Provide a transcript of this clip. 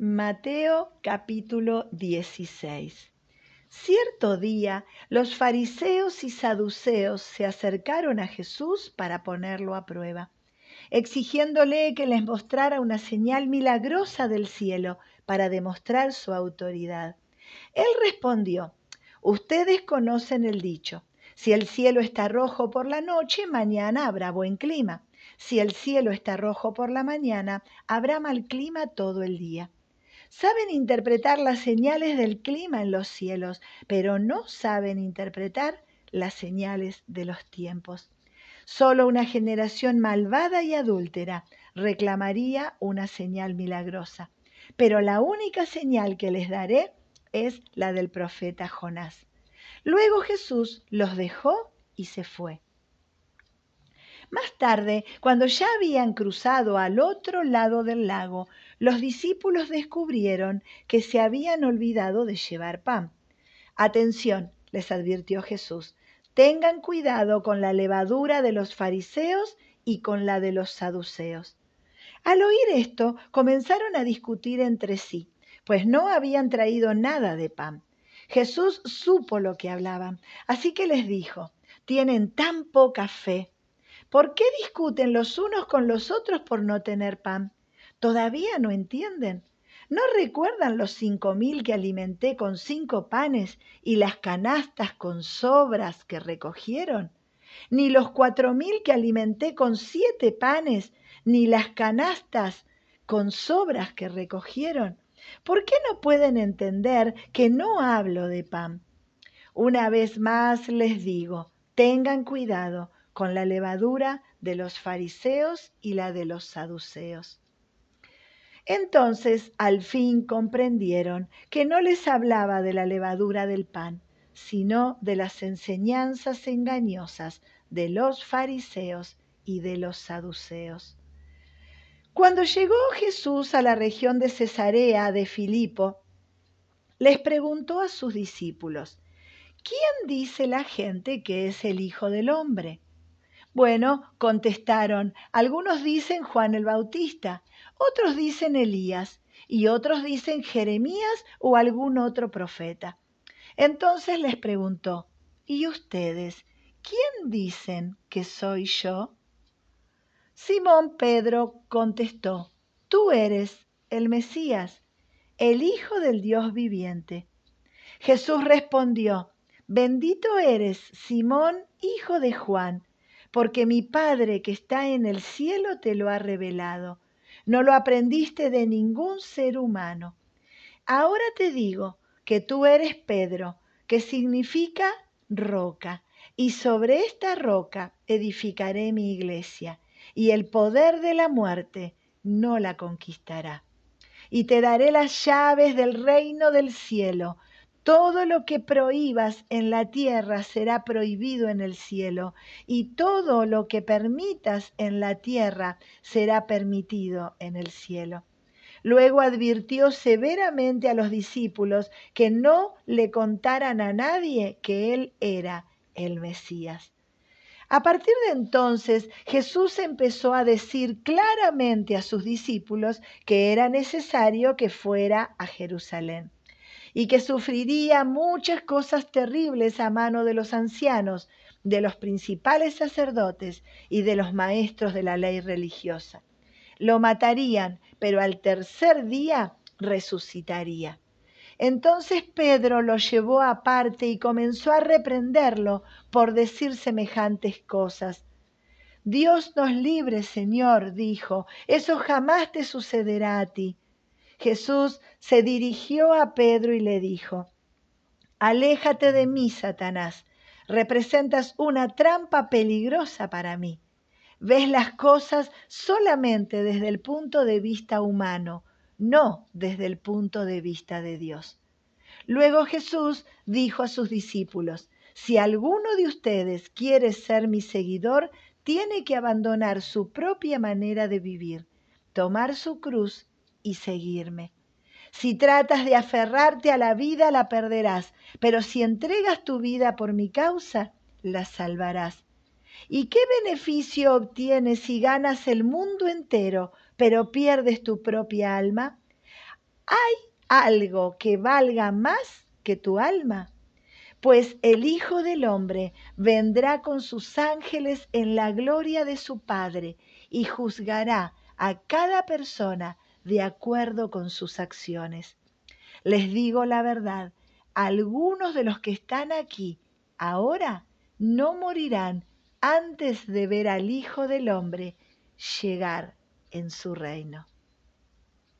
Mateo capítulo 16. Cierto día los fariseos y saduceos se acercaron a Jesús para ponerlo a prueba, exigiéndole que les mostrara una señal milagrosa del cielo para demostrar su autoridad. Él respondió, ustedes conocen el dicho, si el cielo está rojo por la noche, mañana habrá buen clima. Si el cielo está rojo por la mañana, habrá mal clima todo el día. Saben interpretar las señales del clima en los cielos, pero no saben interpretar las señales de los tiempos. Solo una generación malvada y adúltera reclamaría una señal milagrosa, pero la única señal que les daré es la del profeta Jonás. Luego Jesús los dejó y se fue. Más tarde, cuando ya habían cruzado al otro lado del lago, los discípulos descubrieron que se habían olvidado de llevar pan. Atención, les advirtió Jesús, tengan cuidado con la levadura de los fariseos y con la de los saduceos. Al oír esto, comenzaron a discutir entre sí, pues no habían traído nada de pan. Jesús supo lo que hablaban, así que les dijo, tienen tan poca fe. ¿Por qué discuten los unos con los otros por no tener pan? ¿Todavía no entienden? ¿No recuerdan los cinco mil que alimenté con cinco panes y las canastas con sobras que recogieron? Ni los cuatro mil que alimenté con siete panes, ni las canastas con sobras que recogieron. ¿Por qué no pueden entender que no hablo de pan? Una vez más les digo, tengan cuidado con la levadura de los fariseos y la de los saduceos. Entonces al fin comprendieron que no les hablaba de la levadura del pan, sino de las enseñanzas engañosas de los fariseos y de los saduceos. Cuando llegó Jesús a la región de Cesarea de Filipo, les preguntó a sus discípulos, ¿quién dice la gente que es el Hijo del Hombre? Bueno, contestaron, algunos dicen Juan el Bautista, otros dicen Elías y otros dicen Jeremías o algún otro profeta. Entonces les preguntó, ¿y ustedes quién dicen que soy yo? Simón Pedro contestó, tú eres el Mesías, el Hijo del Dios viviente. Jesús respondió, bendito eres, Simón, hijo de Juan porque mi Padre que está en el cielo te lo ha revelado. No lo aprendiste de ningún ser humano. Ahora te digo que tú eres Pedro, que significa roca, y sobre esta roca edificaré mi iglesia, y el poder de la muerte no la conquistará. Y te daré las llaves del reino del cielo. Todo lo que prohíbas en la tierra será prohibido en el cielo, y todo lo que permitas en la tierra será permitido en el cielo. Luego advirtió severamente a los discípulos que no le contaran a nadie que él era el Mesías. A partir de entonces Jesús empezó a decir claramente a sus discípulos que era necesario que fuera a Jerusalén y que sufriría muchas cosas terribles a mano de los ancianos, de los principales sacerdotes y de los maestros de la ley religiosa. Lo matarían, pero al tercer día resucitaría. Entonces Pedro lo llevó aparte y comenzó a reprenderlo por decir semejantes cosas. Dios nos libre, Señor, dijo, eso jamás te sucederá a ti. Jesús se dirigió a Pedro y le dijo, Aléjate de mí, Satanás, representas una trampa peligrosa para mí. Ves las cosas solamente desde el punto de vista humano, no desde el punto de vista de Dios. Luego Jesús dijo a sus discípulos, si alguno de ustedes quiere ser mi seguidor, tiene que abandonar su propia manera de vivir, tomar su cruz y seguirme. Si tratas de aferrarte a la vida, la perderás, pero si entregas tu vida por mi causa, la salvarás. ¿Y qué beneficio obtienes si ganas el mundo entero, pero pierdes tu propia alma? ¿hay algo que valga más que tu alma? Pues el Hijo del Hombre vendrá con sus ángeles en la gloria de su Padre y juzgará a cada persona de acuerdo con sus acciones. Les digo la verdad, algunos de los que están aquí ahora no morirán antes de ver al Hijo del Hombre llegar en su reino.